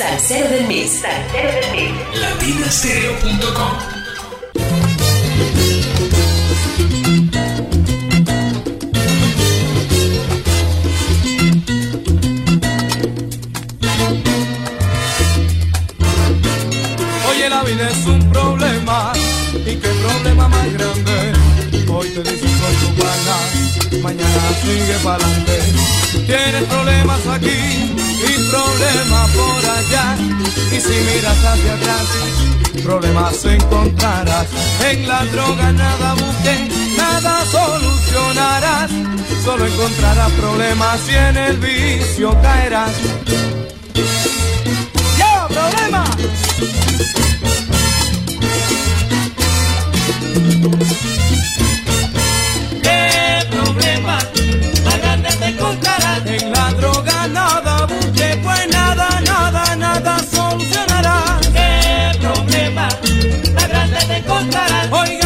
Salsero del mes. Salsero del mes. Latinastereo.com Oye, la vida es un problema y qué problema más grande. Hoy te dices con tu pana, mañana sigue para adelante. Tienes problemas aquí y problemas por allá. Y si miras hacia atrás, problemas encontrarás. En la droga nada busques, nada solucionarás. Solo encontrarás problemas y en el vicio caerás. ¡Ya, problema! ¿Qué tocarán.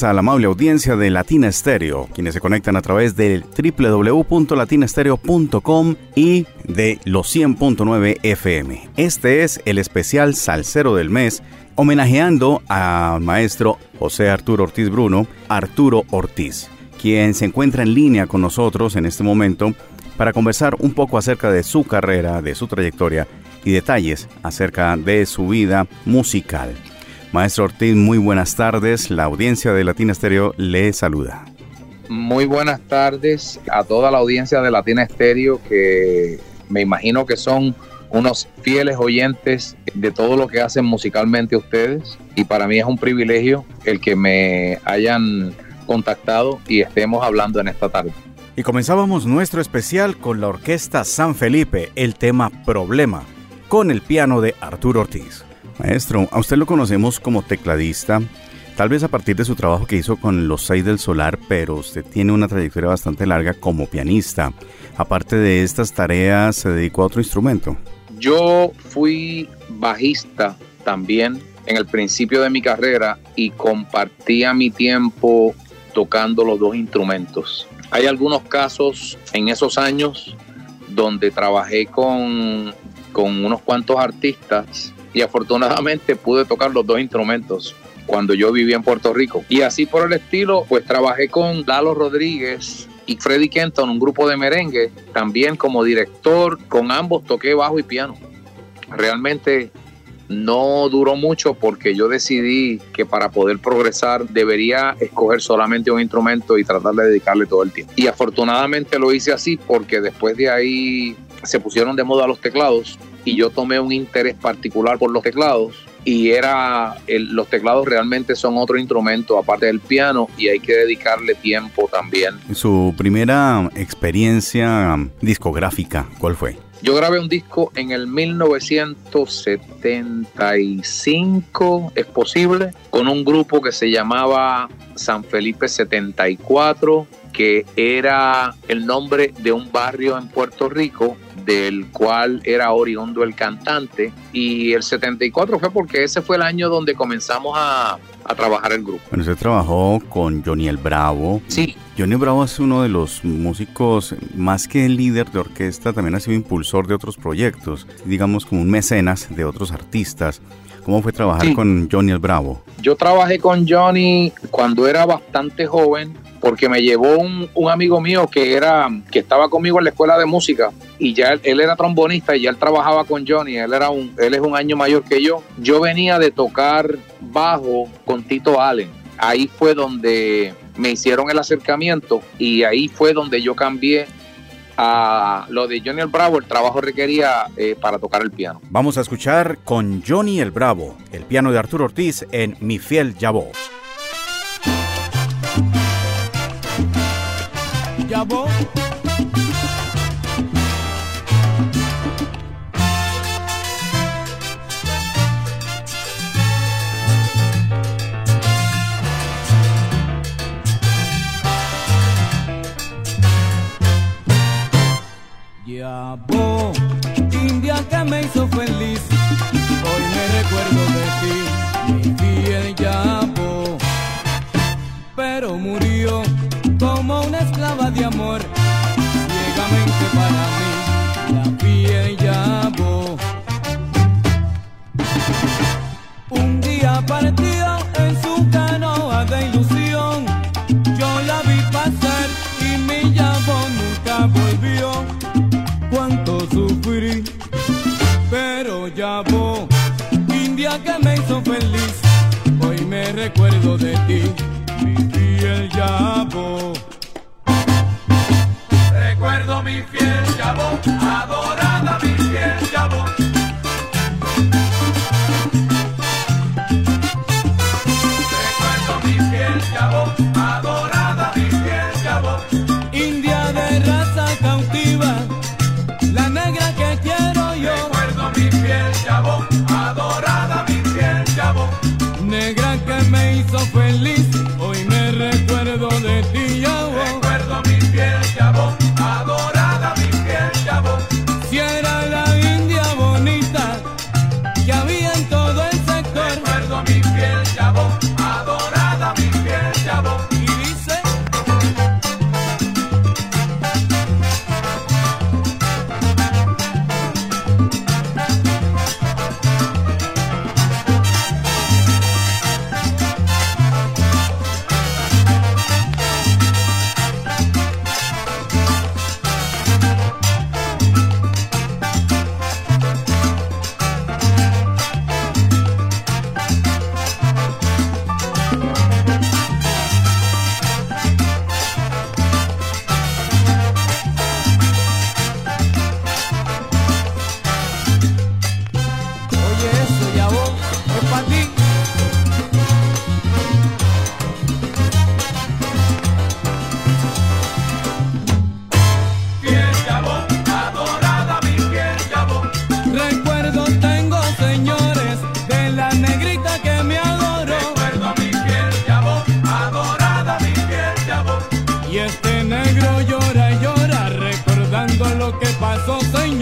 A la amable audiencia de Latina Stereo, quienes se conectan a través del www.latinastereo.com y de los 100.9 FM. Este es el especial Salsero del mes, homenajeando al maestro José Arturo Ortiz Bruno, Arturo Ortiz, quien se encuentra en línea con nosotros en este momento para conversar un poco acerca de su carrera, de su trayectoria y detalles acerca de su vida musical. Maestro Ortiz, muy buenas tardes. La audiencia de Latina Stereo le saluda. Muy buenas tardes a toda la audiencia de Latina Estéreo, que me imagino que son unos fieles oyentes de todo lo que hacen musicalmente ustedes. Y para mí es un privilegio el que me hayan contactado y estemos hablando en esta tarde. Y comenzábamos nuestro especial con la orquesta San Felipe, el tema Problema, con el piano de Arturo Ortiz. Maestro, a usted lo conocemos como tecladista, tal vez a partir de su trabajo que hizo con Los Seis del Solar, pero usted tiene una trayectoria bastante larga como pianista. Aparte de estas tareas, ¿se dedicó a otro instrumento? Yo fui bajista también en el principio de mi carrera y compartía mi tiempo tocando los dos instrumentos. Hay algunos casos en esos años donde trabajé con, con unos cuantos artistas y afortunadamente pude tocar los dos instrumentos cuando yo vivía en Puerto Rico. Y así por el estilo, pues trabajé con Lalo Rodríguez y Freddy Kenton, un grupo de merengue, también como director, con ambos toqué bajo y piano. Realmente no duró mucho porque yo decidí que para poder progresar debería escoger solamente un instrumento y tratar de dedicarle todo el tiempo. Y afortunadamente lo hice así porque después de ahí se pusieron de moda los teclados y yo tomé un interés particular por los teclados y era los teclados realmente son otro instrumento aparte del piano y hay que dedicarle tiempo también. Su primera experiencia discográfica, ¿cuál fue? Yo grabé un disco en el 1975, es posible, con un grupo que se llamaba San Felipe 74, que era el nombre de un barrio en Puerto Rico del cual era oriundo el cantante. Y el 74 fue porque ese fue el año donde comenzamos a, trabajar el grupo. Bueno, usted trabajó con Johnny el Bravo. Sí. Johnny Bravo es uno de los músicos, más que líder de orquesta, también ha sido impulsor de otros proyectos, digamos como un mecenas de otros artistas. ¿Cómo fue trabajar con Johnny el Bravo? Yo trabajé con Johnny cuando era bastante joven porque me llevó un, amigo mío que era que estaba conmigo en la escuela de música y ya él, era trombonista y ya él trabajaba con Johnny, él era un él es un año mayor que yo. Yo venía de tocar bajo con Tito Allen. Ahí fue donde me hicieron el acercamiento y ahí fue donde yo cambié a lo de Johnny el Bravo, el trabajo requería eh, para tocar el piano. Vamos a escuchar con Johnny el Bravo, el piano de Arturo Ortiz en Mi Fiel Yabó. Ya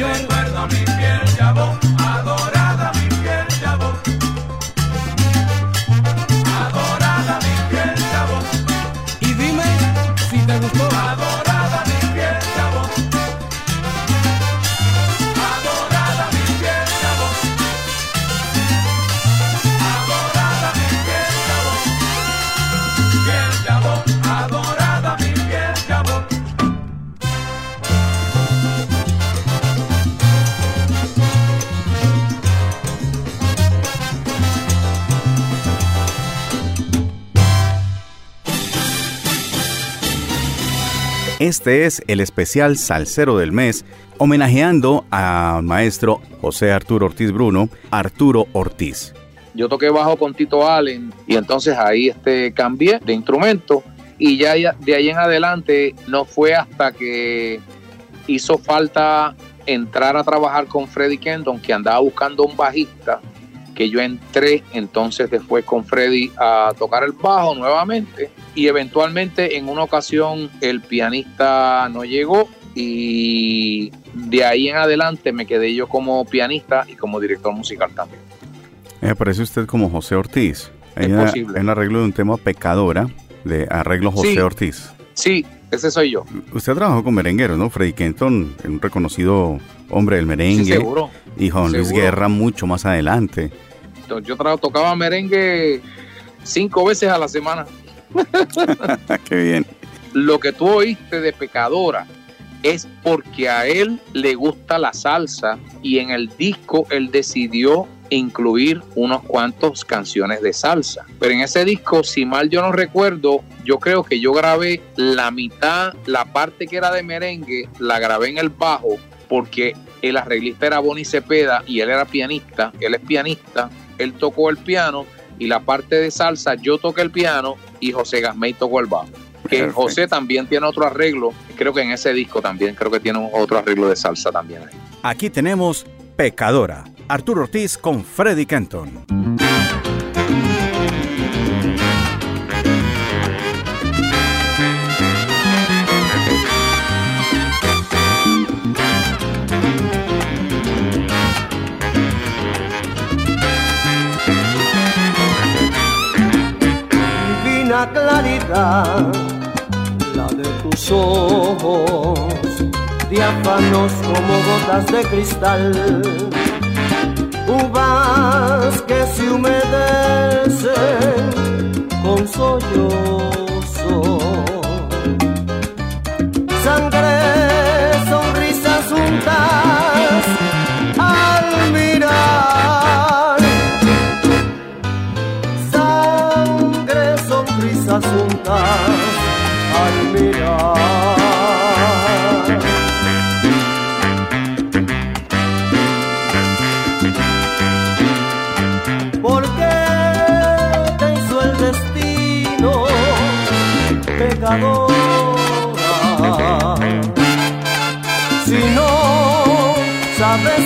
señor. Recuerdo mi Este es el especial Salsero del Mes, homenajeando al maestro José Arturo Ortiz Bruno, Arturo Ortiz. Yo toqué bajo con Tito Allen y entonces ahí este, cambié de instrumento y ya de ahí en adelante no fue hasta que hizo falta entrar a trabajar con Freddy Kenton, que andaba buscando un bajista, que yo entré entonces después con Freddy a tocar el bajo nuevamente y eventualmente en una ocasión el pianista no llegó y de ahí en adelante me quedé yo como pianista y como director musical también. Me parece usted como José Ortiz. Es posible. un arreglo de un tema Pecadora, de arreglo José Sí. Ortiz. Sí, ese soy yo. Usted trabajó con merengueros, ¿no? Freddy Kenton, un reconocido hombre del Sí, merengue. seguro. y Juan Luis. Guerra mucho más adelante. Yo tocaba merengue cinco veces a la semana. Qué bien. Lo que tú oíste de Pecadora es porque a él le gusta la salsa y en el disco él decidió incluir unos cuantos canciones de salsa. Pero en ese disco, si mal yo no recuerdo, yo creo que yo grabé la mitad, la parte que era de merengue, la grabé en el bajo porque el arreglista era Bonnie Cepeda y él era pianista, él es pianista, él tocó el piano y la parte de salsa yo toqué el piano y José Gasmey tocó el bajo. Que Perfecto. José también tiene otro arreglo, creo que en ese disco también, creo que tiene otro arreglo de salsa también. ahí. Aquí tenemos Pecadora. Arturo Ortiz con Freddy Kenton. Divina claridad, la de tus ojos, diáfanos como gotas de cristal, uvas que se humedecen con sollozo, sangre,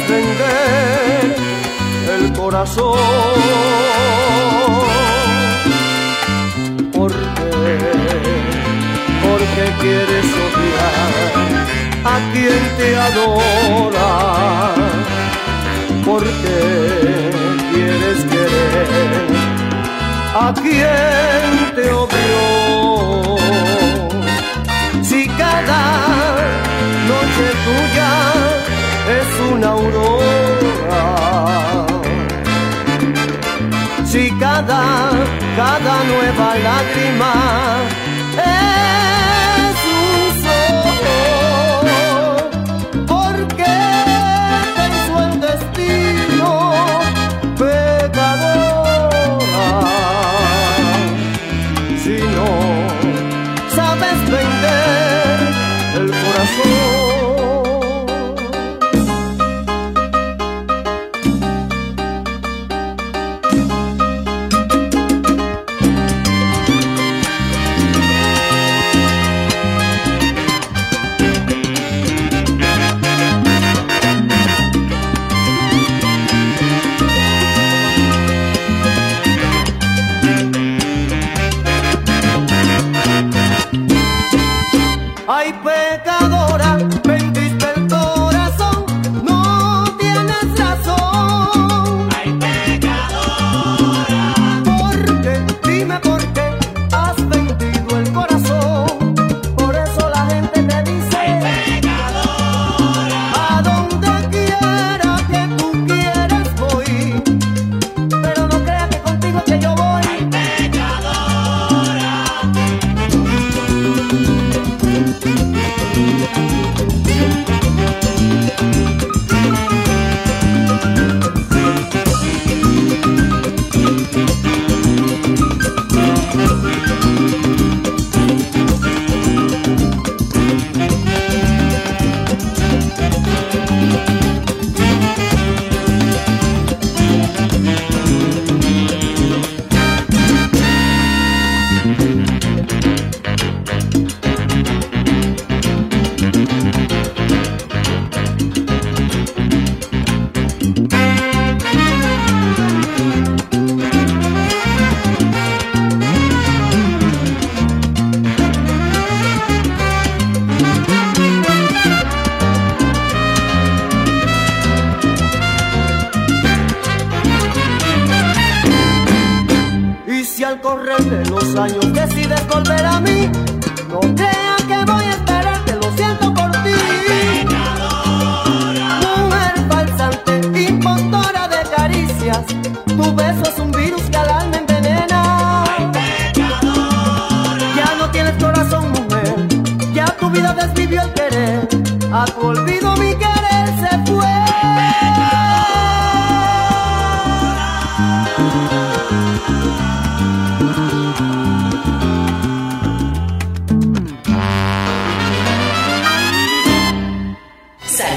sabes vender el corazón. ¿Por qué? Porque quieres odiar a quien te adora. Porque quieres querer a quien te odió. Una aurora. Si cada, cada nueva lágrima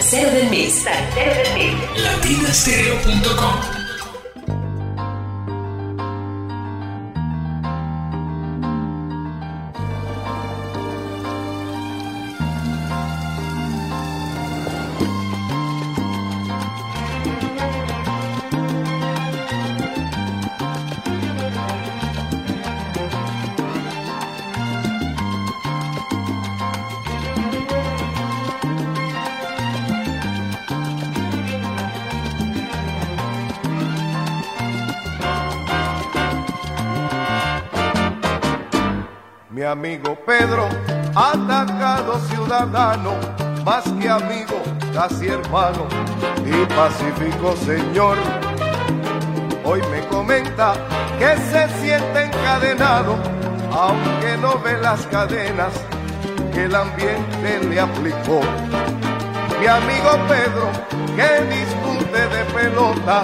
Salsero del mes. Salsero del mes. latinastereo.com ciudadano, más que amigo, casi hermano y pacífico señor. Hoy me comenta que se siente encadenado, aunque no ve las cadenas que el ambiente le aplicó. Mi amigo Pedro, que discute de pelota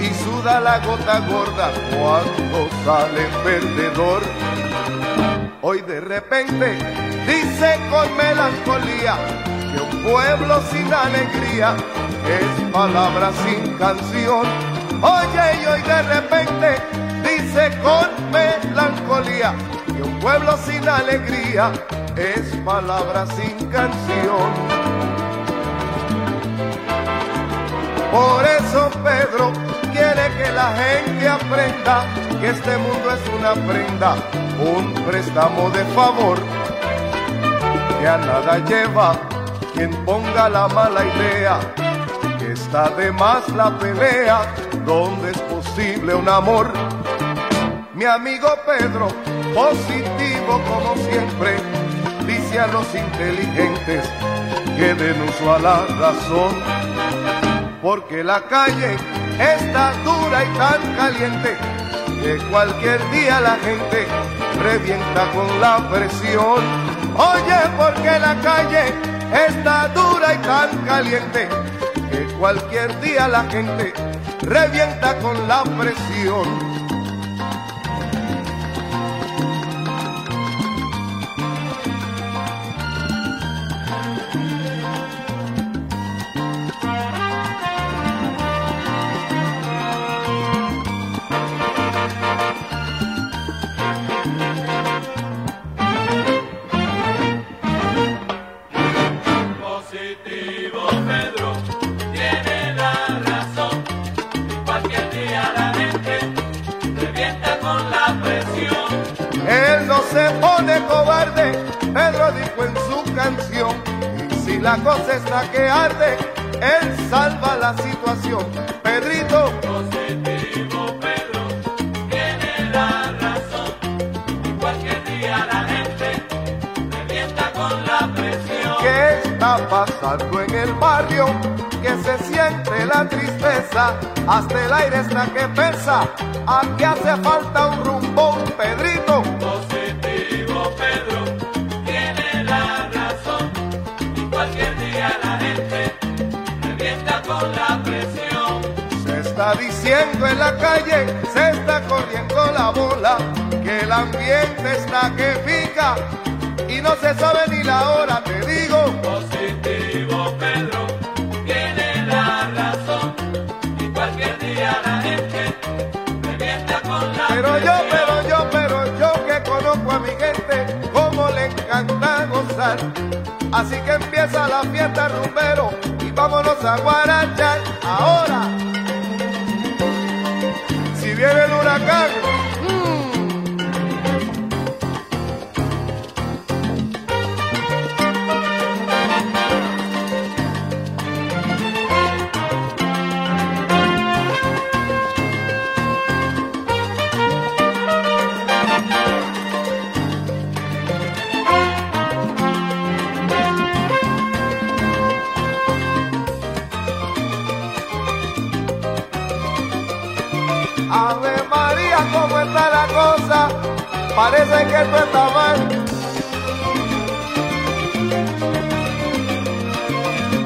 y suda la gota gorda cuando sale perdedor. Hoy de repente dice con melancolía que un pueblo sin alegría es palabra sin canción. Oye, y hoy de repente dice con melancolía que un pueblo sin alegría es palabra sin canción. Por eso Pedro quiere que la gente aprenda que este mundo es una prenda, un préstamo de favor, que a nada lleva quien ponga la mala idea, que está de más la pelea, donde es posible un amor. Mi amigo Pedro, positivo como siempre, dice a los inteligentes que den uso a la razón, porque la calle está dura y tan caliente que cualquier día la gente revienta con la presión. Oye, porque la calle está dura y tan caliente que cualquier día la gente revienta con la presión. La tristeza, hasta el aire está que pesa. Aquí hace falta un rumbo, un Pedrito. Positivo Pedro tiene la razón. Cualquier día la gente revienta con la presión. Se está diciendo en la calle, se está corriendo la bola, que el ambiente está que pica y no se sabe ni la hora, Así que empieza la fiesta rumbero y vámonos a guarachar ahora. Si viene el huracán,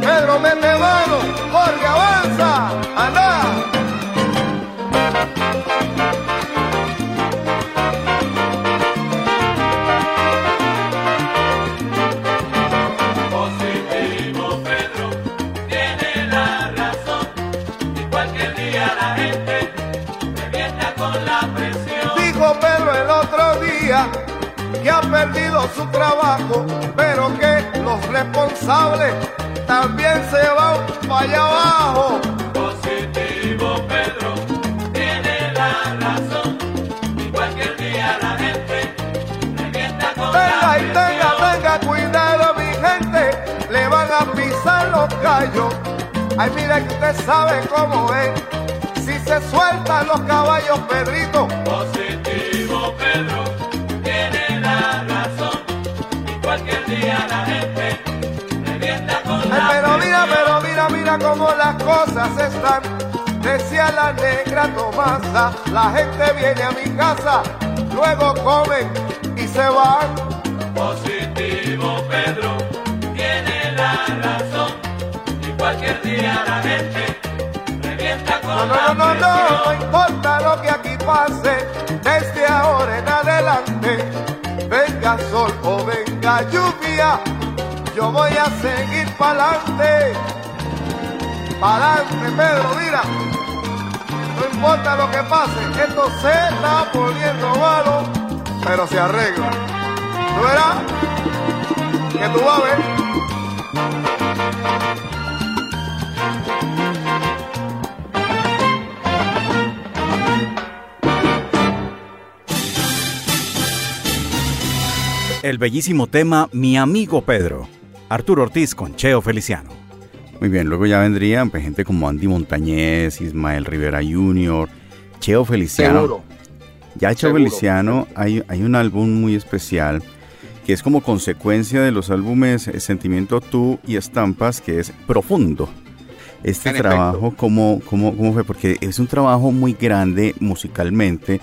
Pedro, mete mano, Jorge, avanza, anda. Positivo Pedro tiene la razón y cualquier día la gente revienta con la presión. Dijo Pedro el otro día que ha perdido su trabajo, pero que los responsables también se van para allá abajo. Positivo Pedro tiene la razón y cualquier día la gente revienta con Tenga la y tenga, tenga cuidado, mi gente, le van a pisar los gallos. Ay, mira que usted sabe cómo es. Si se sueltan los caballos, Pedrito, Positivo Pedro mira, mira cómo las cosas están. Decía la negra Tomasa, la gente viene a mi casa, luego comen y se van. Positivo Pedro tiene la razón y cualquier día la gente revienta con No, no, no, no, no, no importa lo que aquí pase, desde ahora en adelante, venga sol o venga lluvia, yo voy a seguir pa'lante, pa'lante, Pedro, mira, no importa lo que pase, esto se está poniendo malo, pero se arregla. ¿Tú verás? Que tú vas a ver. El bellísimo tema Mi amigo Pedro. Arturo Ortiz con Cheo Feliciano. Muy bien, luego ya vendrían pues, gente como Andy Montañez, Ismael Rivera Jr., Cheo Feliciano. Seguro. Ya Cheo Seguro. Feliciano hay, hay un álbum muy especial que es como consecuencia de los álbumes eh, Sentimiento Tú y Estampas, que es profundo. Este En trabajo. ¿cómo, cómo, cómo fue? Porque es un trabajo muy grande musicalmente,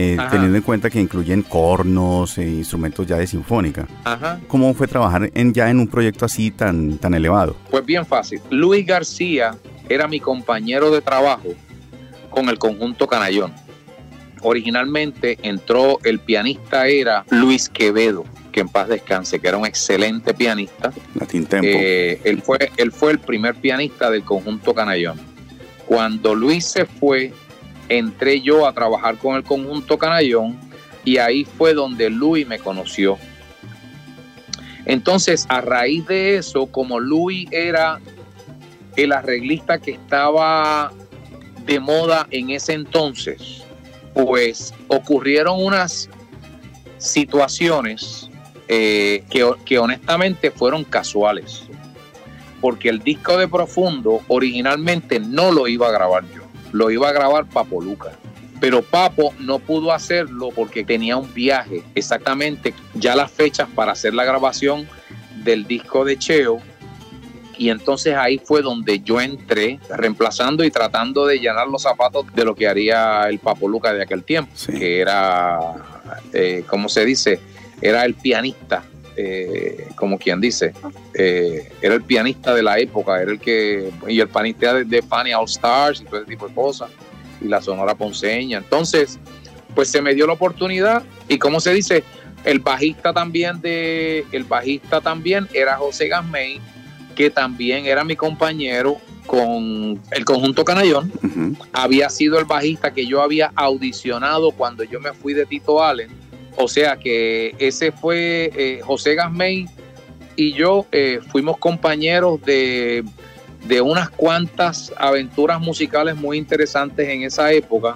eh, teniendo en cuenta que incluyen cornos e instrumentos ya de sinfónica. Ajá. ¿Cómo fue trabajar en, ya en un proyecto así tan, tan elevado? Pues bien fácil. Luis García era mi compañero de trabajo con el conjunto Canallón. Originalmente entró el pianista era Luis Quevedo, que en paz descanse, que era un excelente pianista. Latin Tempo. Eh, él, fue, él fue el primer pianista del conjunto Canallón. Cuando Luis se fue, entré yo a trabajar con el conjunto Canallón y ahí fue donde Luis me conoció. Entonces, a raíz de eso, como Luis era el arreglista que estaba de moda en ese entonces, pues ocurrieron unas situaciones eh, que, que honestamente fueron casuales. Porque el disco de Profundo originalmente no lo iba a grabar yo, lo iba a grabar Papo Luca. Pero Papo no pudo hacerlo porque tenía un viaje, exactamente ya las fechas para hacer la grabación del disco de Cheo. Y entonces ahí fue donde yo entré, reemplazando y tratando de llenar los zapatos de lo que haría el Papo Luca de aquel tiempo, Sí. que era, eh, ¿cómo se dice? Era el pianista, eh, como quien dice, eh, era el pianista de la época, era el que, y el pianista de, de Fanny All Stars y todo ese tipo de cosas, y la Sonora Ponceña. Entonces, pues se me dio la oportunidad, y como se dice, el bajista también de, el bajista también era José Gasmey, que también era mi compañero con el conjunto Canallón, había sido el bajista que yo había audicionado cuando yo me fui de Tito Allen. O sea que ese fue eh, José Gasmey y yo eh, fuimos compañeros de, de unas cuantas aventuras musicales muy interesantes en esa época,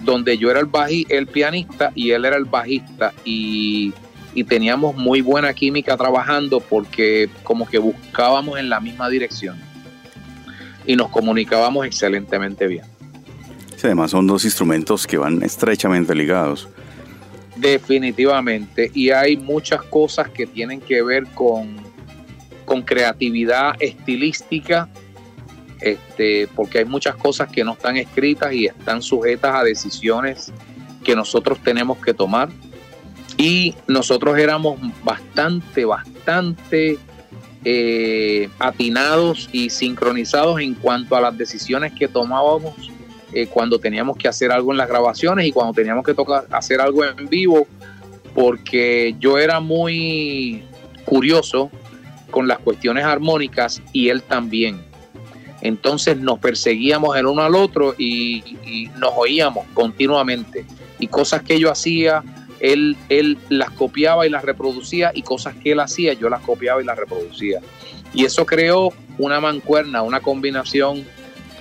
donde yo era el, baji, el pianista y él era el bajista y, y teníamos muy buena química trabajando porque como que buscábamos en la misma dirección y nos comunicábamos excelentemente bien. Sí, además son dos instrumentos que van estrechamente ligados. Definitivamente. Y hay muchas cosas que tienen que ver con, con creatividad estilística este, porque hay muchas cosas que no están escritas y están sujetas a decisiones que nosotros tenemos que tomar. Y nosotros éramos bastante, bastante eh, atinados y sincronizados en cuanto a las decisiones que tomábamos eh, cuando teníamos que hacer algo en las grabaciones y cuando teníamos que tocar, hacer algo en vivo, porque yo era muy curioso con las cuestiones armónicas y él también. Entonces nos perseguíamos el uno al otro y, y nos oíamos continuamente. Y cosas que yo hacía, él, él las copiaba y las reproducía y cosas que él hacía, yo las copiaba y las reproducía. Y eso creó una mancuerna, una combinación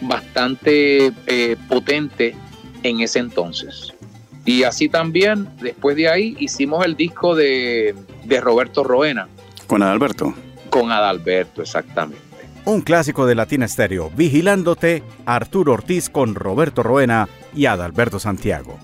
bastante eh, potente en ese entonces. Y así también, después de ahí, hicimos el disco de, de Roberto Roena. Con Adalberto. Con Adalberto, exactamente. Un clásico de Latina Estéreo, Vigilándote, Arturo Ortiz con Roberto Roena y Adalberto Santiago.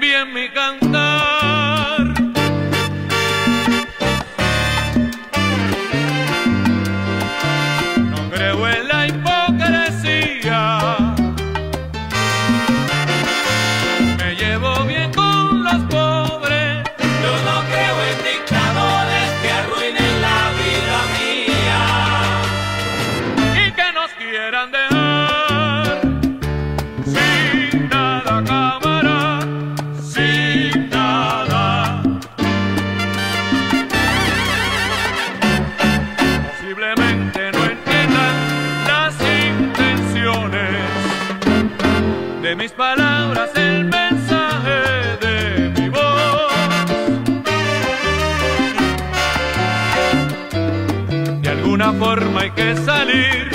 Bien mi cantar. Forma hay que salir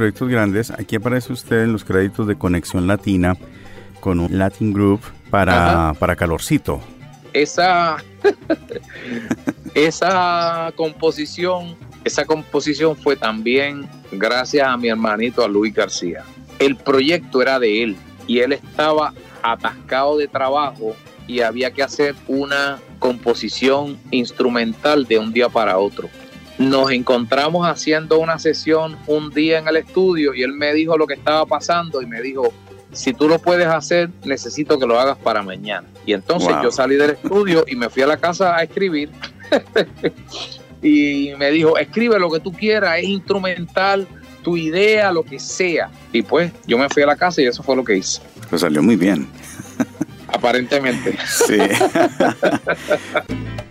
proyectos grandes. Aquí aparece usted en los créditos de Conexión Latina con un Latin Group para, para Calorcito. Esa, esa composición, esa composición fue también gracias a mi hermanito a Luis García. El proyecto era de él y él estaba atascado de trabajo y había que hacer una composición instrumental de un día para otro. Nos encontramos haciendo una sesión un día en el estudio y él me dijo lo que estaba pasando y me dijo, si tú lo puedes hacer, necesito que lo hagas para mañana. Y entonces Wow. yo salí del estudio y me fui a la casa a escribir. y me dijo, escribe lo que tú quieras, es instrumental, tu idea, lo que sea. Y pues yo me fui a la casa y eso fue lo que hice, Pues salió muy bien. aparentemente. Sí.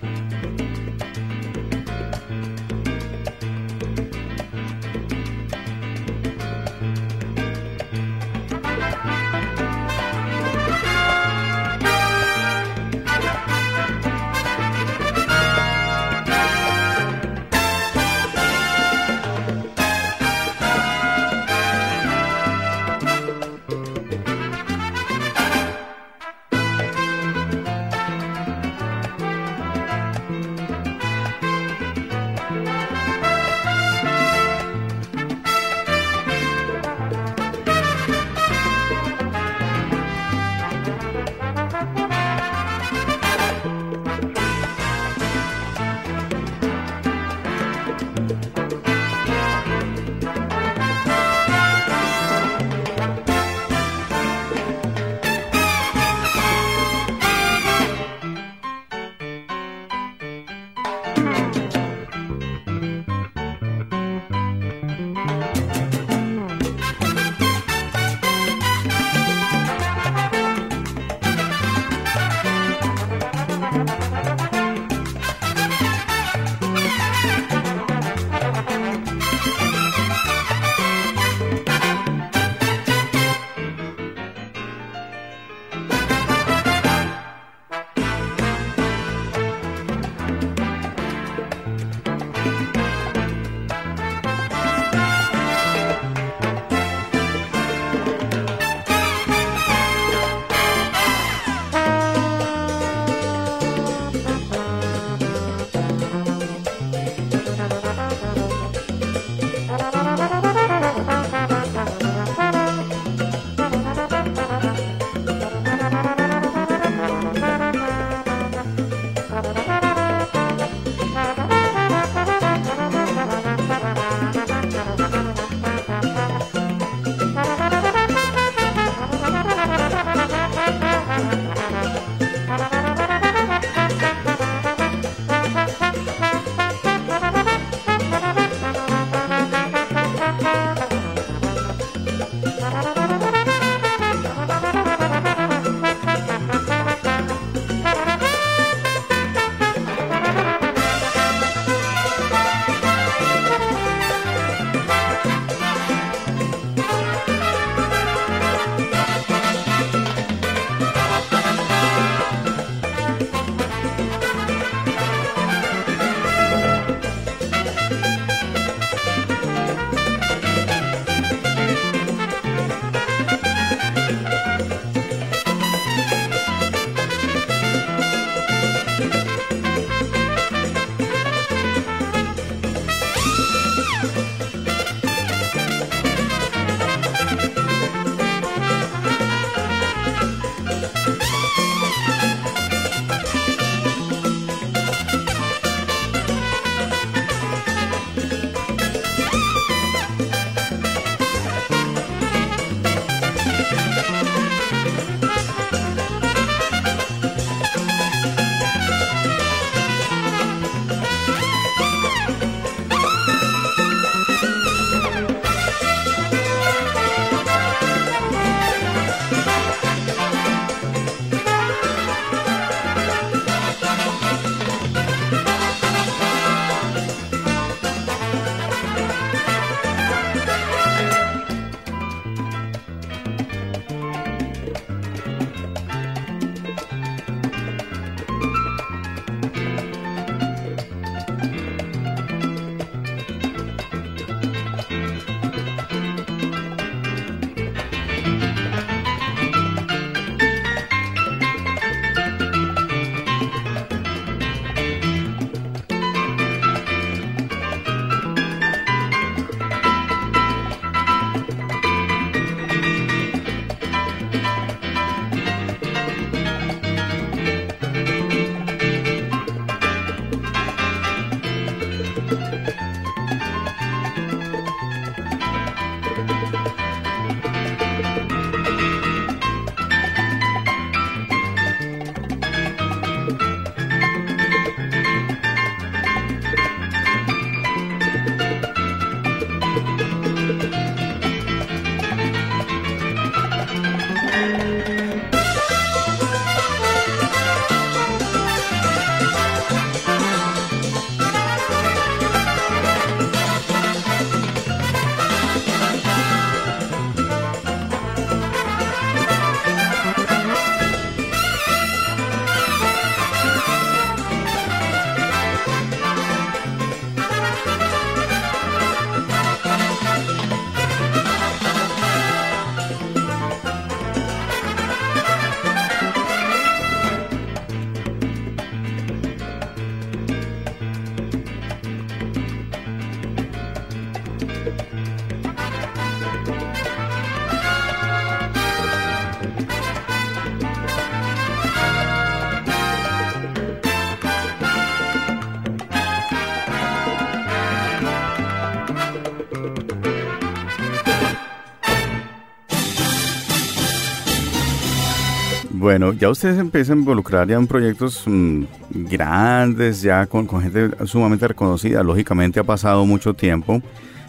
Bueno, ya ustedes empiezan a involucrar ya en proyectos mm, grandes, ya con, con, gente sumamente reconocida. Lógicamente ha pasado mucho tiempo.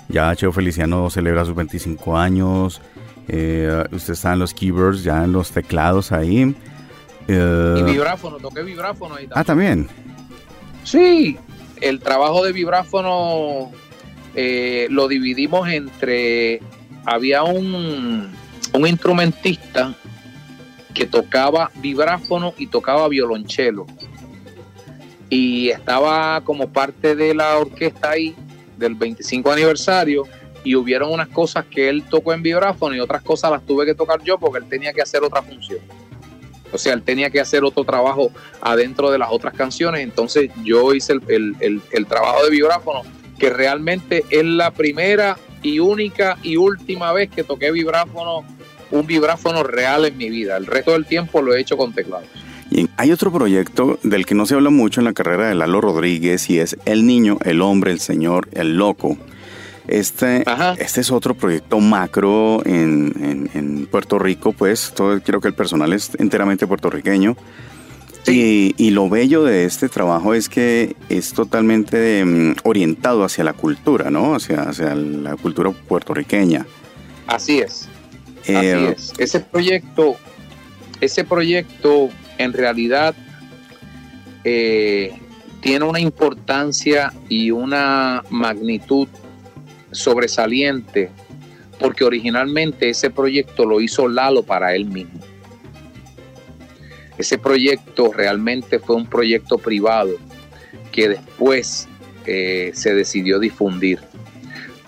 Ya Cheo Feliciano celebra sus 25 años. Eh, usted está en los keyboards, ya en los teclados ahí. Eh, y vibráfono, toqué vibráfono ahí también. Ah, también. Sí, el trabajo de vibráfono eh, lo dividimos entre. Había un, un instrumentista que tocaba vibráfono y tocaba violonchelo. Y estaba como parte de la orquesta ahí del 25 aniversario y hubieron unas cosas que él tocó en vibráfono y otras cosas las tuve que tocar yo porque él tenía que hacer otra función. O sea, él tenía que hacer otro trabajo adentro de las otras canciones. Entonces yo hice el, trabajo de vibráfono, que realmente es la primera y única y última vez que toqué vibráfono, un vibráfono real en mi vida. El resto del tiempo lo he hecho con teclados. Y hay otro proyecto del que no se habla mucho en la carrera de Lalo Rodríguez y es El Niño, el Hombre, el Señor, el Loco. Este, este es otro proyecto macro en, Puerto Rico, pues todo, creo que el personal es enteramente puertorriqueño. Y, lo bello de este trabajo es que es totalmente mm, orientado hacia la cultura, ¿no? Hacia, hacia la cultura puertorriqueña. Así es. Así eh, es. Ese proyecto, ese proyecto en realidad eh, tiene una importancia y una magnitud sobresaliente porque originalmente ese proyecto lo hizo Lalo para él mismo. Ese proyecto realmente fue un proyecto privado que después eh, se decidió difundir.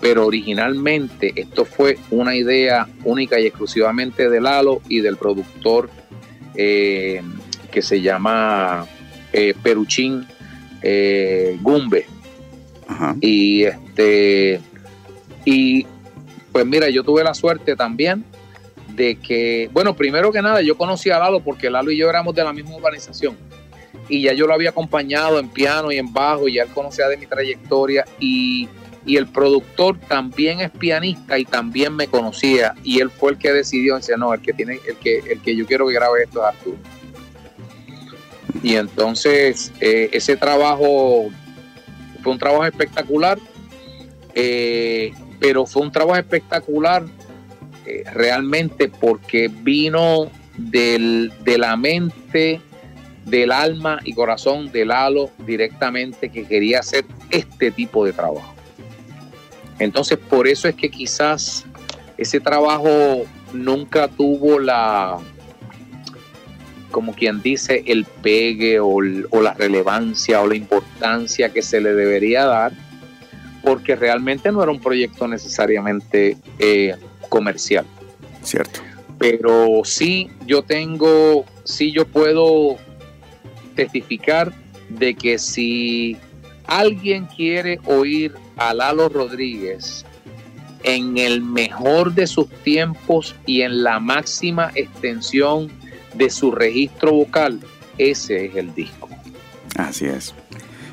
Pero originalmente esto fue una idea única y exclusivamente de Lalo y del productor eh, que se llama eh, Peruchín eh, Gumbe. Y este y pues mira, yo tuve la suerte también de que, bueno, primero que nada, yo conocí a Lalo porque Lalo y yo éramos de la misma organización. Y ya yo lo había acompañado en piano y en bajo, y ya él conocía de mi trayectoria. Y, y el productor también es pianista y también me conocía. Y él fue el que decidió, dice, no, el que tiene, el que, el que yo quiero que grabe esto es Arturo. Y entonces eh, ese trabajo fue un trabajo espectacular, eh, pero fue un trabajo espectacular eh, realmente porque vino del, de la mente, del alma y corazón de Lalo directamente que quería hacer este tipo de trabajo. Entonces por eso es que quizás ese trabajo nunca tuvo la, como quien dice, el pegue o, la relevancia o la importancia que se le debería dar, porque realmente no era un proyecto necesariamente eh, comercial. Cierto. Pero sí yo tengo, sí yo puedo testificar de que si alguien quiere oír a Lalo Rodríguez en el mejor de sus tiempos y en la máxima extensión de su registro vocal, ese es el disco. Así es.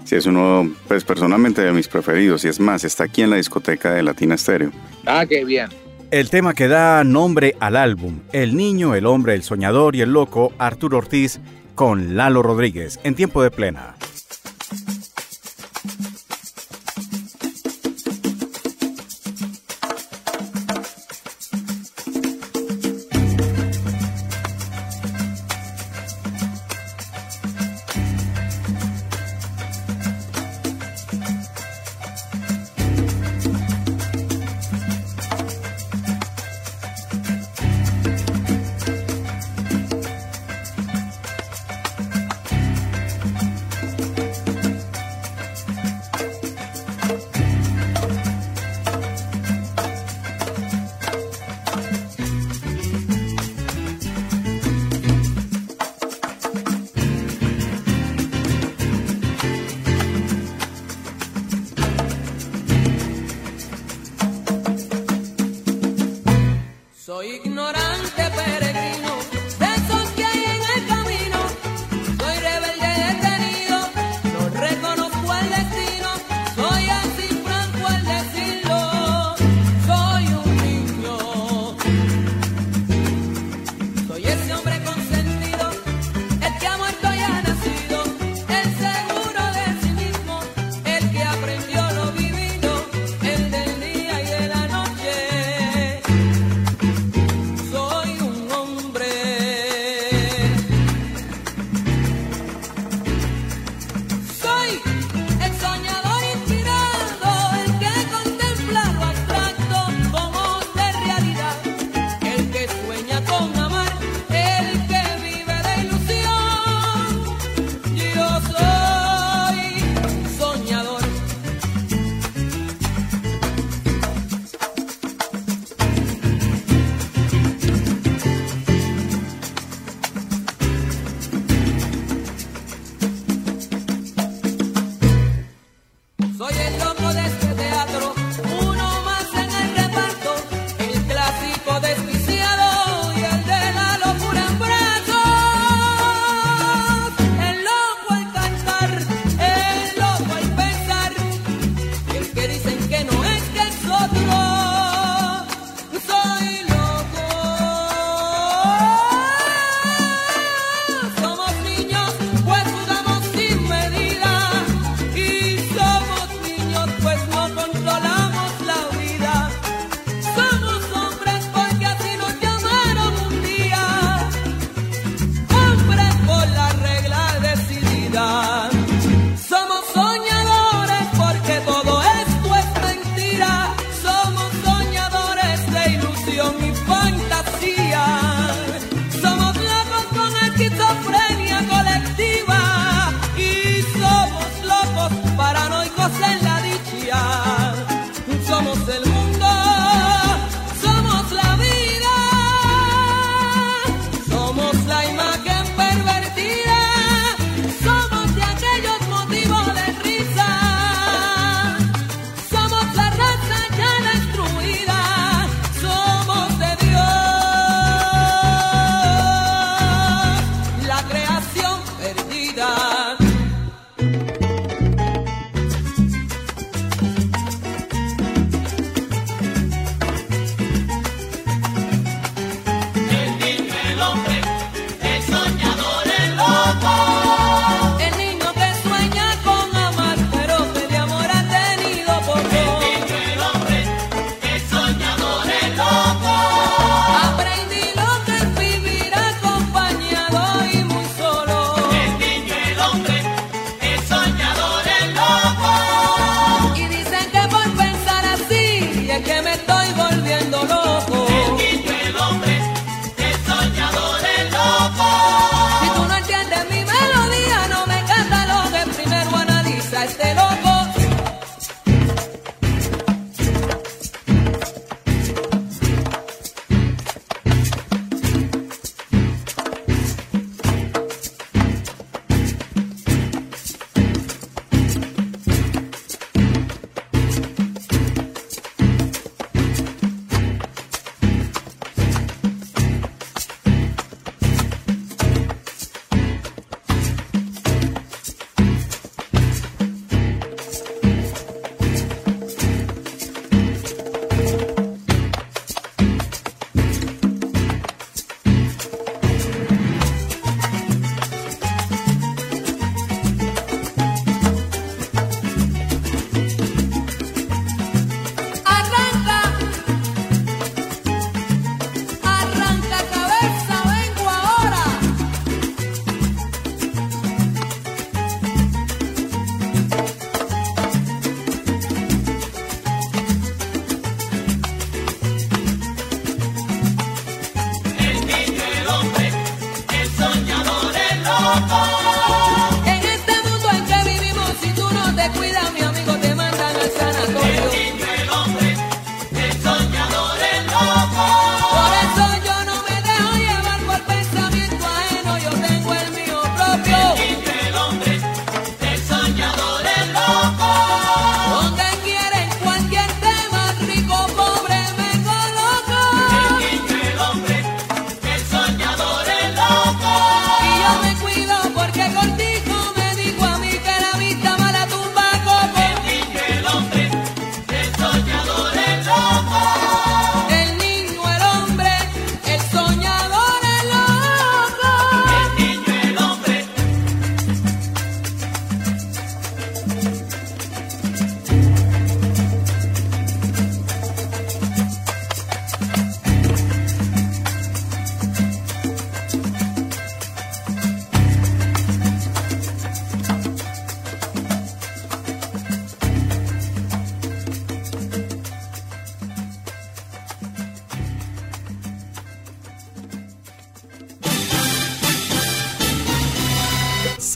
Sí, es uno, pues personalmente de mis preferidos y es más, está aquí en la discoteca de Latina Stereo. Ah, qué bien. El tema que da nombre al álbum, El niño, el hombre, el soñador y el loco, Arturo Ortiz, con Lalo Rodríguez, en tiempo de plena.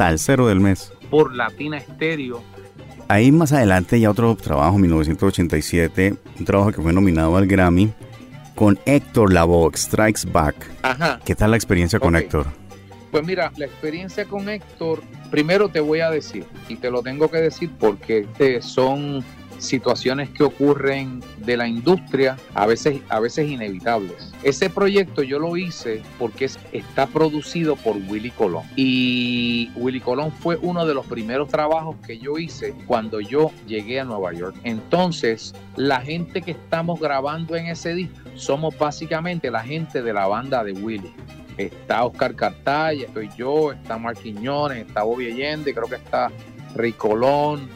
Salsero del mes. Por Latina Estéreo. Ahí más adelante ya otro trabajo, 1987, un trabajo que fue nominado al Grammy con Héctor Lavoe, Strikes Back. Ajá. ¿Qué tal la experiencia con. Héctor? Pues mira, la experiencia con Héctor, primero te voy a decir, y te lo tengo que decir porque este, son situaciones que ocurren de la industria, a veces, a veces inevitables. Ese proyecto yo lo hice porque es- está producido por Willy Colón. Y Willy Colón fue uno de los primeros trabajos que yo hice cuando yo llegué a Nueva York. Entonces, la gente que estamos grabando en ese disco somos básicamente la gente de la banda de Willy está Oscar Cartaya, estoy yo, está Mark Quiñones, está Bobby Allende, creo que está Rey Colón,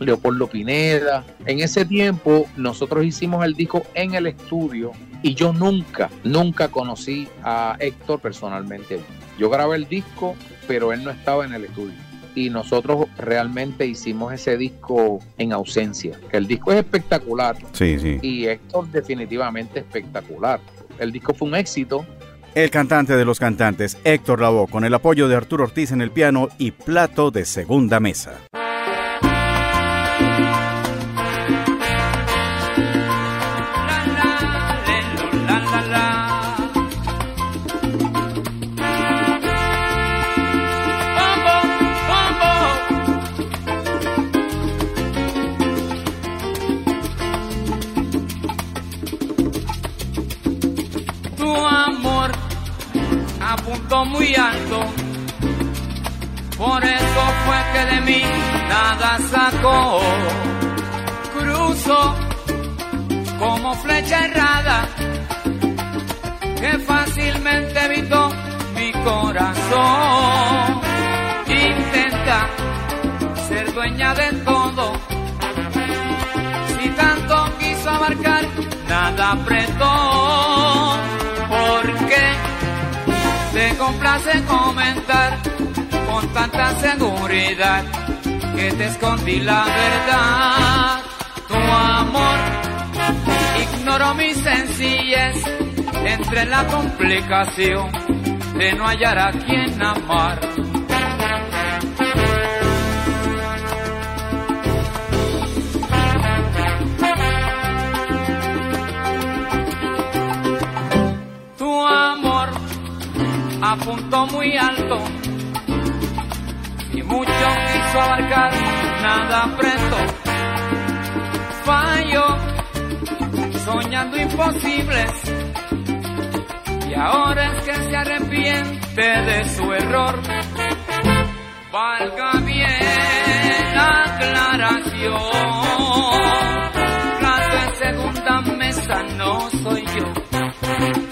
Leopoldo Pineda. En ese tiempo nosotros hicimos el disco en el estudio y yo nunca, nunca conocí a Héctor personalmente. Yo grabé el disco, pero él no estaba en el estudio. Y nosotros realmente hicimos ese disco en ausencia. El disco es espectacular Sí, sí. y Héctor definitivamente espectacular. El disco fue un éxito, El cantante de los cantantes, Héctor Lavoe, con el apoyo de Arturo Ortiz en el piano y plato de segunda mesa. Muy alto, por eso fue que de mí nada sacó. Cruzo como flecha errada que fácilmente evitó mi corazón. Intenta ser dueña de todo. Si tanto quiso abarcar, nada apretó. Complace comentar con tanta seguridad que te escondí la verdad. Tu amor Ignoro mi sencillez entre la complicación de no hallar a quien amar. Apuntó muy alto y mucho quiso abarcar, nada apretó. Falló soñando imposibles. Y ahora es que se arrepiente de su error. Valga bien la aclaración. Plato en segunda mesa no soy yo.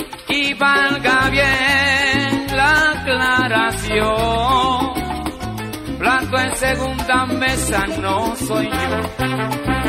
Segunda mesa no soy yo.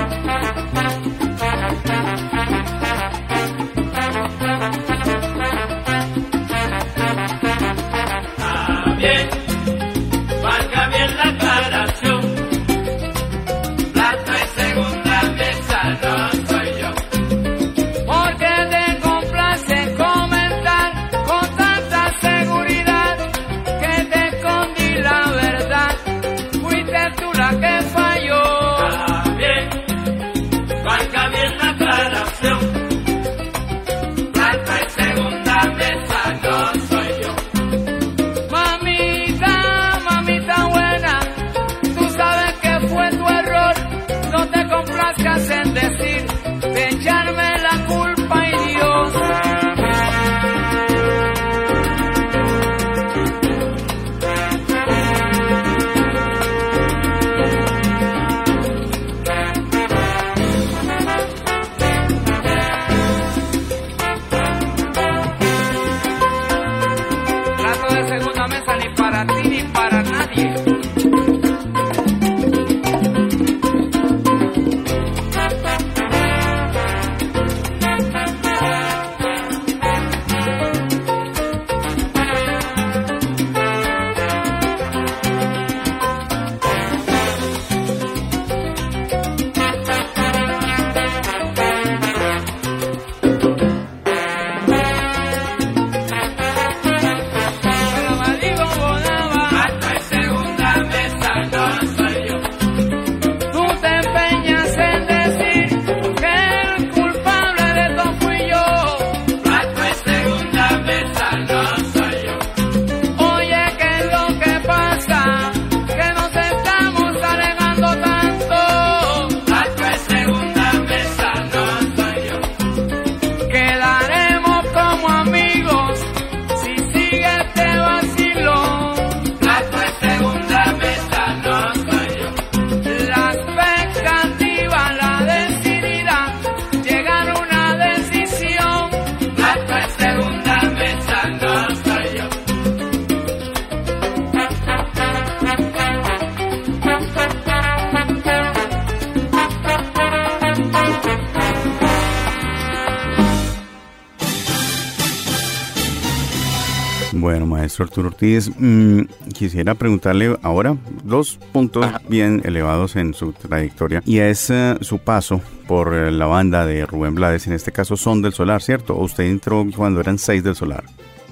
Maestro Arturo Ortiz, mm, quisiera preguntarle ahora dos puntos bien elevados en su trayectoria y es eh, su paso por eh, la banda de Rubén Blades, en este caso Son del Solar, ¿cierto? ¿O usted entró cuando eran seis del Solar?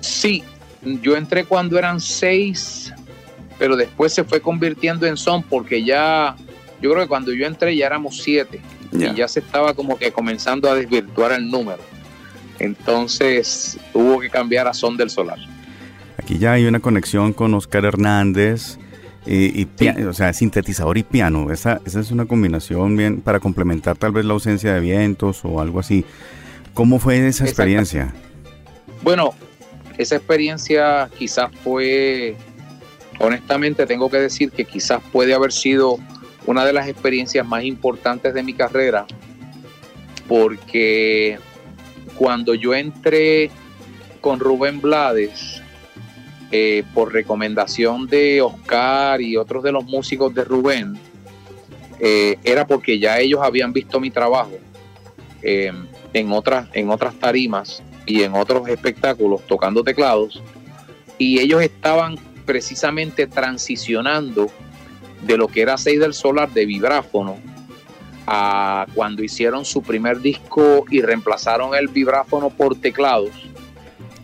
Sí, yo entré cuando eran seis, pero después se fue convirtiendo en Son porque ya, yo creo que cuando yo entré ya éramos siete y ya se estaba como que comenzando a desvirtuar el número. Entonces hubo que cambiar a Son del Solar. Aquí ya hay una conexión con Oscar Hernández. Y, o sea, sintetizador y piano. Esa, esa es una combinación bien para complementar tal vez la ausencia de vientos o algo así. ¿Cómo fue esa experiencia? Bueno, esa experiencia quizás fue, honestamente tengo que decir que quizás puede haber sido una de las experiencias más importantes de mi carrera, porque cuando yo entré con Rubén Blades, eh, por recomendación de Oscar y otros de los músicos de Rubén, eh, era porque ya ellos habían visto mi trabajo eh, en, otras, en otras tarimas y en otros espectáculos tocando teclados, y ellos estaban precisamente transicionando de lo que era Seis del Solar de vibráfono a cuando hicieron su primer disco y reemplazaron el vibráfono por teclados.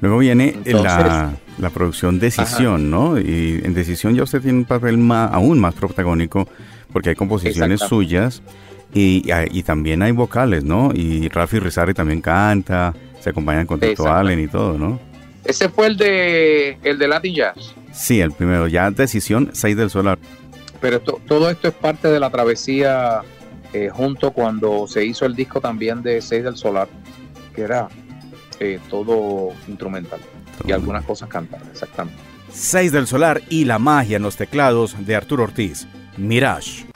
Luego viene la, la, producción Decisión, ¿no? Y en Decisión ya usted tiene un papel más, aún más protagónico porque hay composiciones suyas y, y, también hay vocales, ¿no? Y Rafi Rizarri también canta, se acompañan con Tito Allen y todo, ¿no? Ese fue el de, el de Latin Jazz. Sí, el primero, ya Decisión, Seis del Solar. Pero todo esto es parte de la travesía eh, junto cuando se hizo el disco también de Seis del Solar, que era eh, todo instrumental y algunas cosas cantadas, exactamente. Seis del Solar y la magia en los teclados de Arturo Ortiz. Mirage.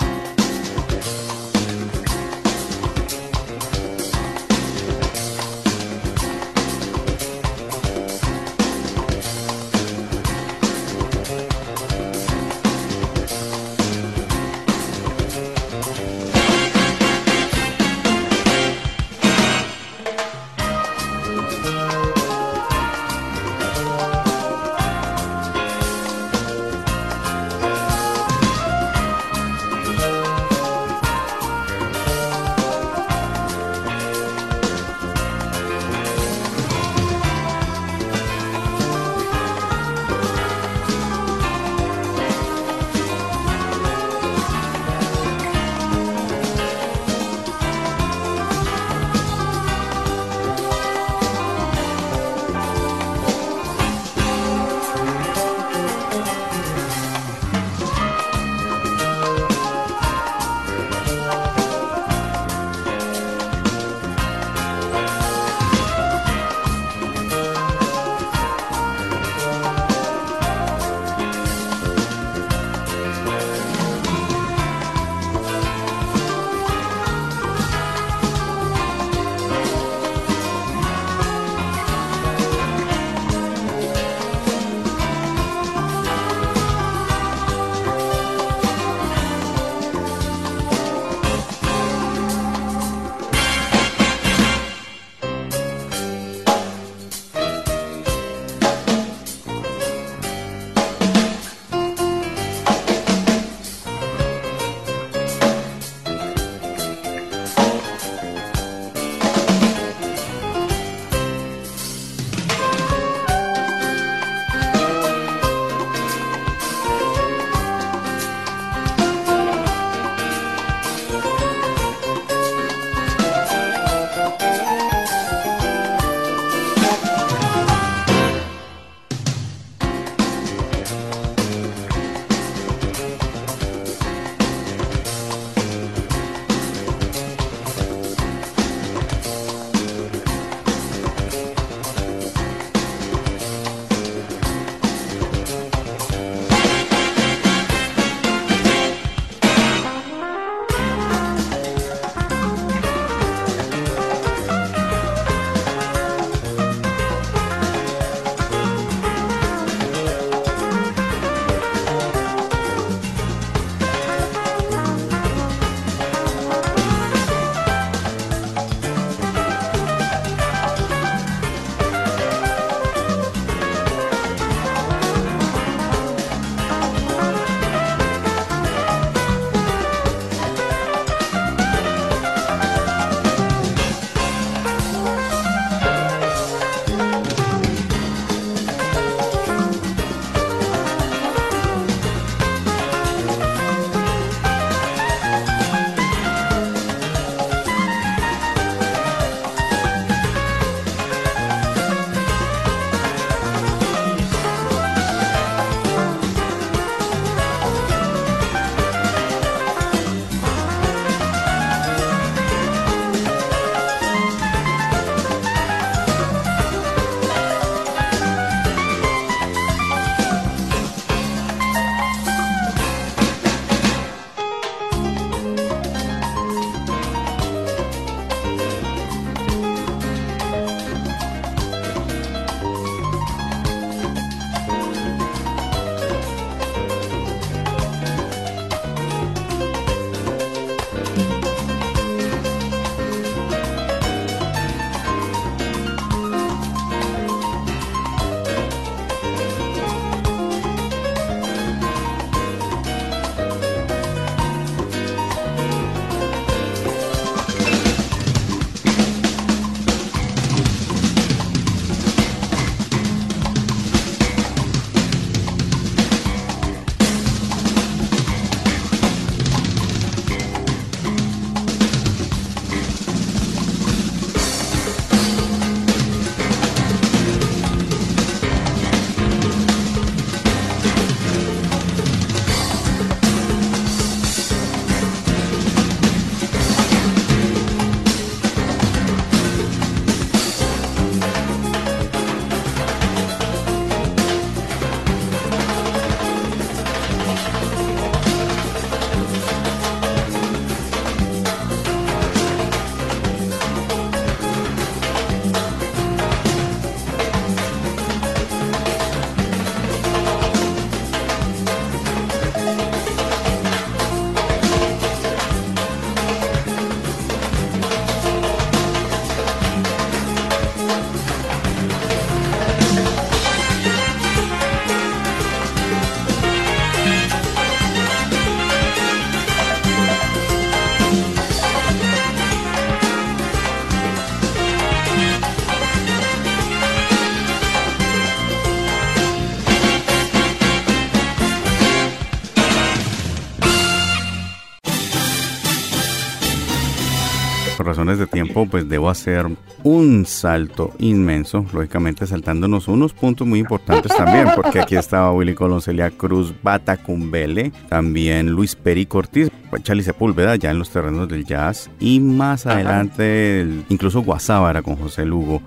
De tiempo, pues debo hacer un salto inmenso, lógicamente saltándonos unos puntos muy importantes también, porque aquí estaba Willy Colón, Celia Cruz, Bata Cumbele, también Luis Perico Ortiz, Charlie Sepúlveda, ya en los terrenos del jazz, y más adelante incluso Guasábara con José Lugo.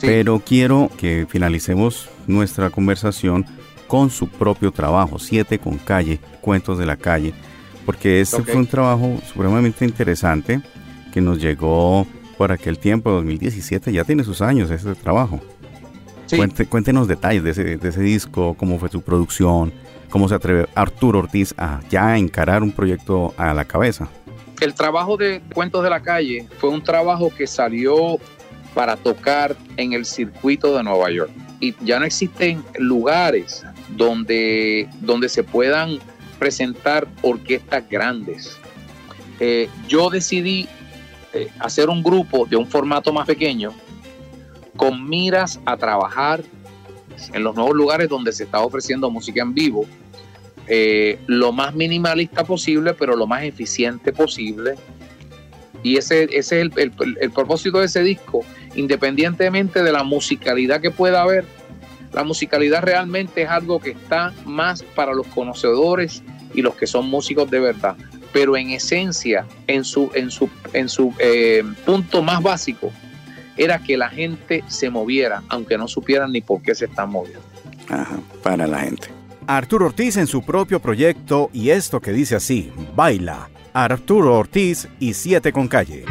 Pero quiero que finalicemos nuestra conversación con su propio trabajo, Siete con Calle, Cuentos de la Calle, porque este fue un trabajo supremamente interesante que nos llegó por aquel tiempo, 2017, ya tiene sus años ese trabajo. cuéntenos detalles de ese, de ese disco, cómo fue su producción, cómo se atreve Arturo Ortiz a ya encarar un proyecto a la cabeza. El trabajo de Cuentos de la Calle fue un trabajo que salió para tocar en el circuito de Nueva York. Y ya no existen lugares donde, donde se puedan presentar orquestas grandes. Eh, yo decidí eh, hacer un grupo de un formato más pequeño con miras a trabajar en los nuevos lugares donde se está ofreciendo música en vivo, eh, lo más minimalista posible, pero lo más eficiente posible. Y ese, es el, el propósito de ese disco, independientemente de la musicalidad que pueda haber, la musicalidad realmente es algo que está más para los conocedores y los que son músicos de verdad. Pero en esencia, en su, en su, en su eh, punto más básico, era que la gente se moviera, aunque no supieran ni por qué se están moviendo. Ajá, para la gente. Arturo Ortiz en su propio proyecto y esto que dice así, baila. Arturo Ortiz y Siete con Calle.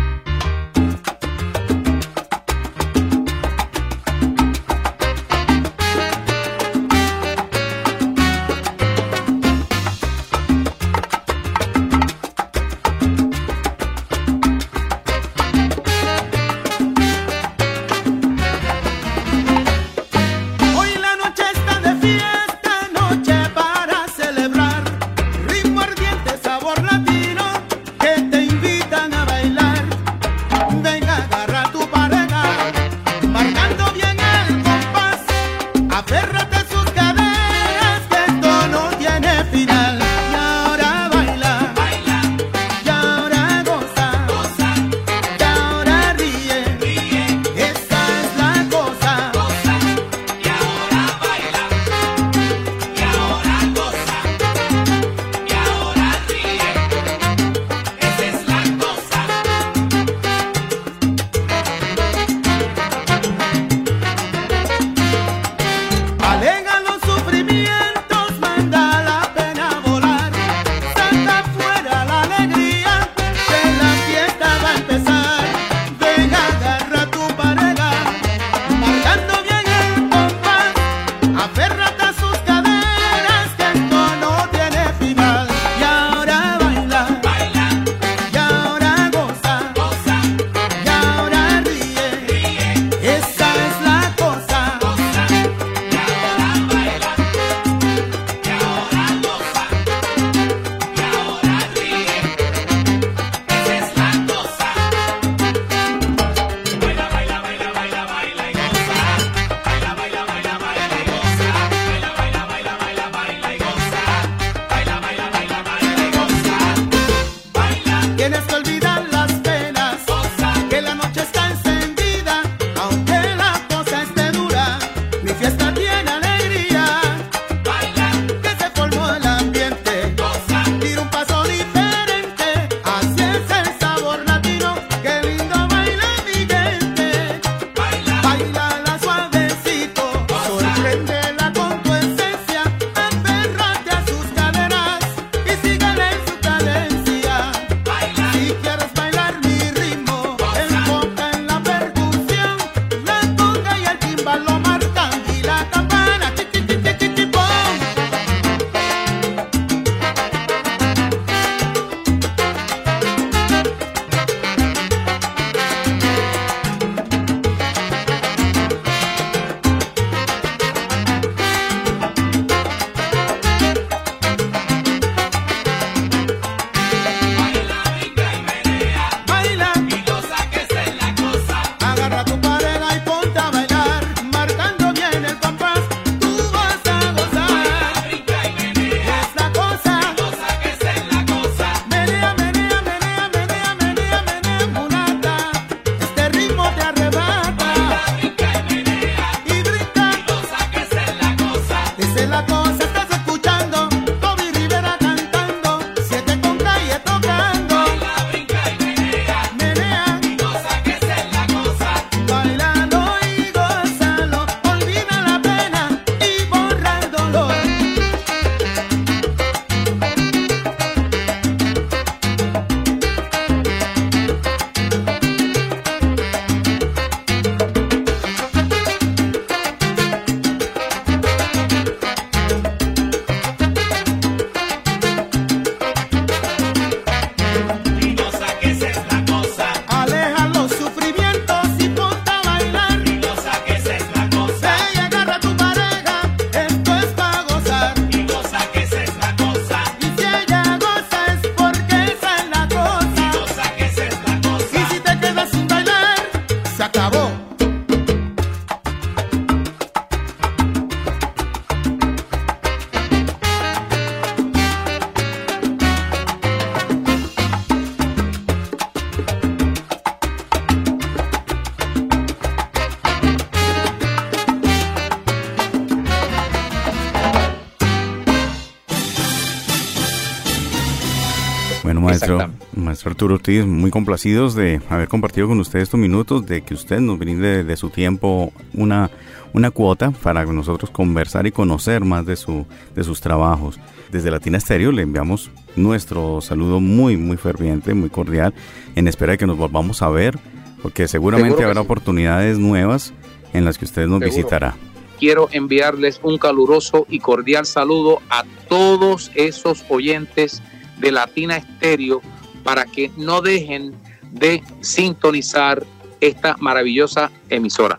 Arturo Ortiz, muy complacidos de haber compartido con usted estos minutos, de que usted nos brinde de su tiempo una, una cuota para nosotros conversar y conocer más de, su, de sus trabajos. Desde Latina Estéreo le enviamos nuestro saludo muy, muy ferviente, muy cordial, en espera de que nos volvamos a ver, porque seguramente habrá oportunidades nuevas en las que usted nos visitará. Quiero enviarles un caluroso y cordial saludo a todos esos oyentes de Latina Estéreo para que no dejen de sintonizar esta maravillosa emisora.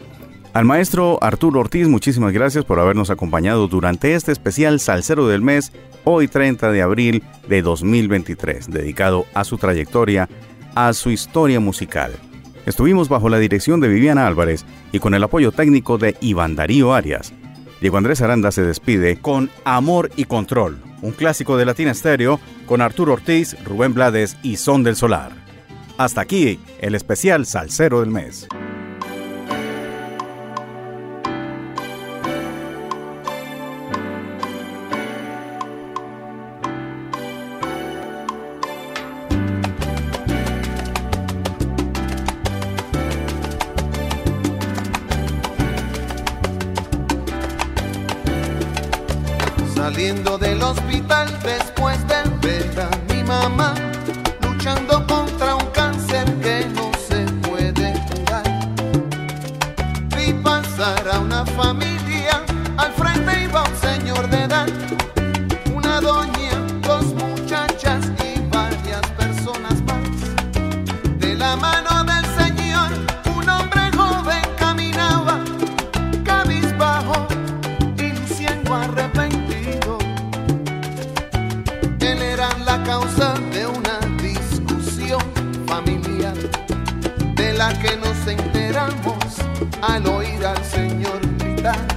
Al maestro Arturo Ortiz, muchísimas gracias por habernos acompañado durante este especial Salcero del Mes, hoy 30 de abril de 2023, dedicado a su trayectoria, a su historia musical. Estuvimos bajo la dirección de Viviana Álvarez y con el apoyo técnico de Iván Darío Arias. Diego Andrés Aranda se despide con Amor y Control, un clásico de Latina Estéreo con Arturo Ortiz, Rubén Blades y Son del Solar. Hasta aquí el especial Salsero del Mes. Del hospital después de ver a mi mamá 다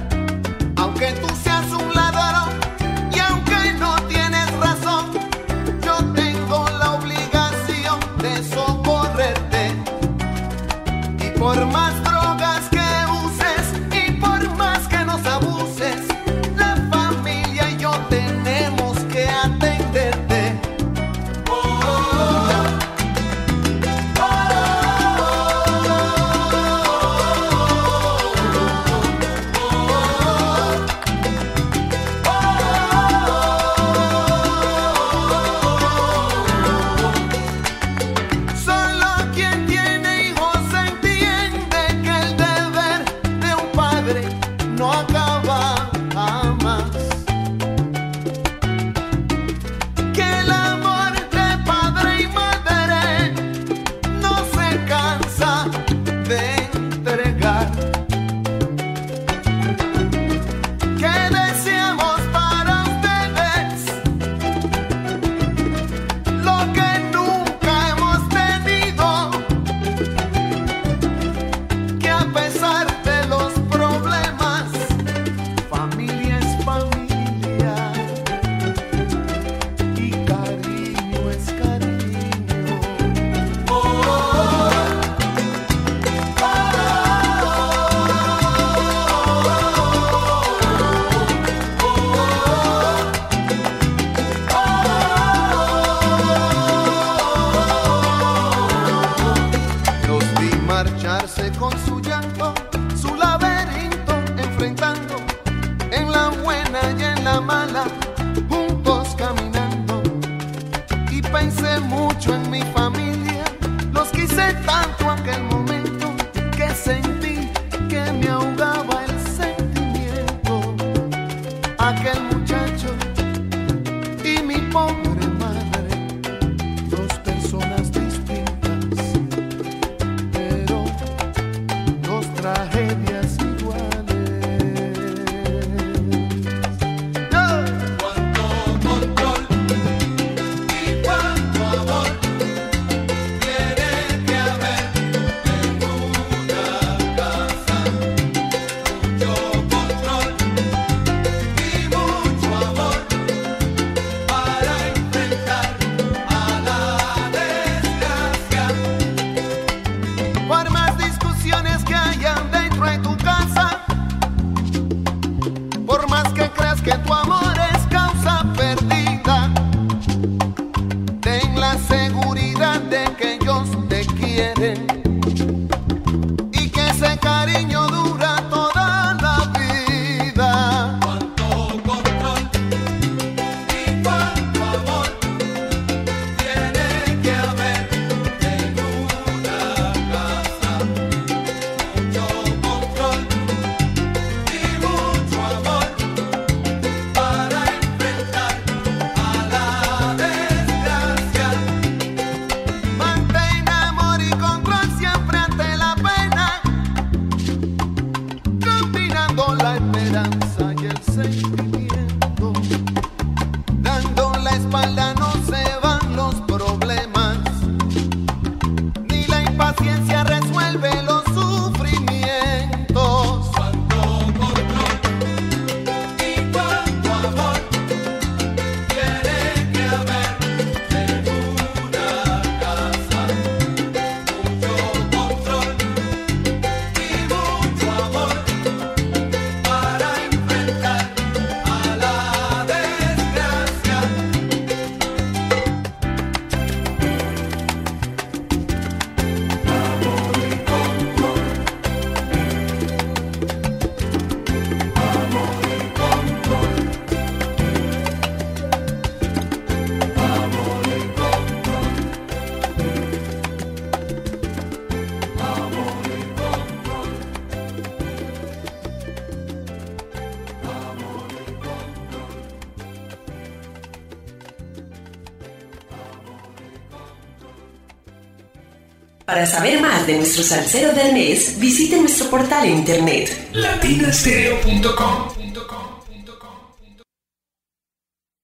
de nuestro salsero del mes, visite nuestro portal en internet. Latinastereo.com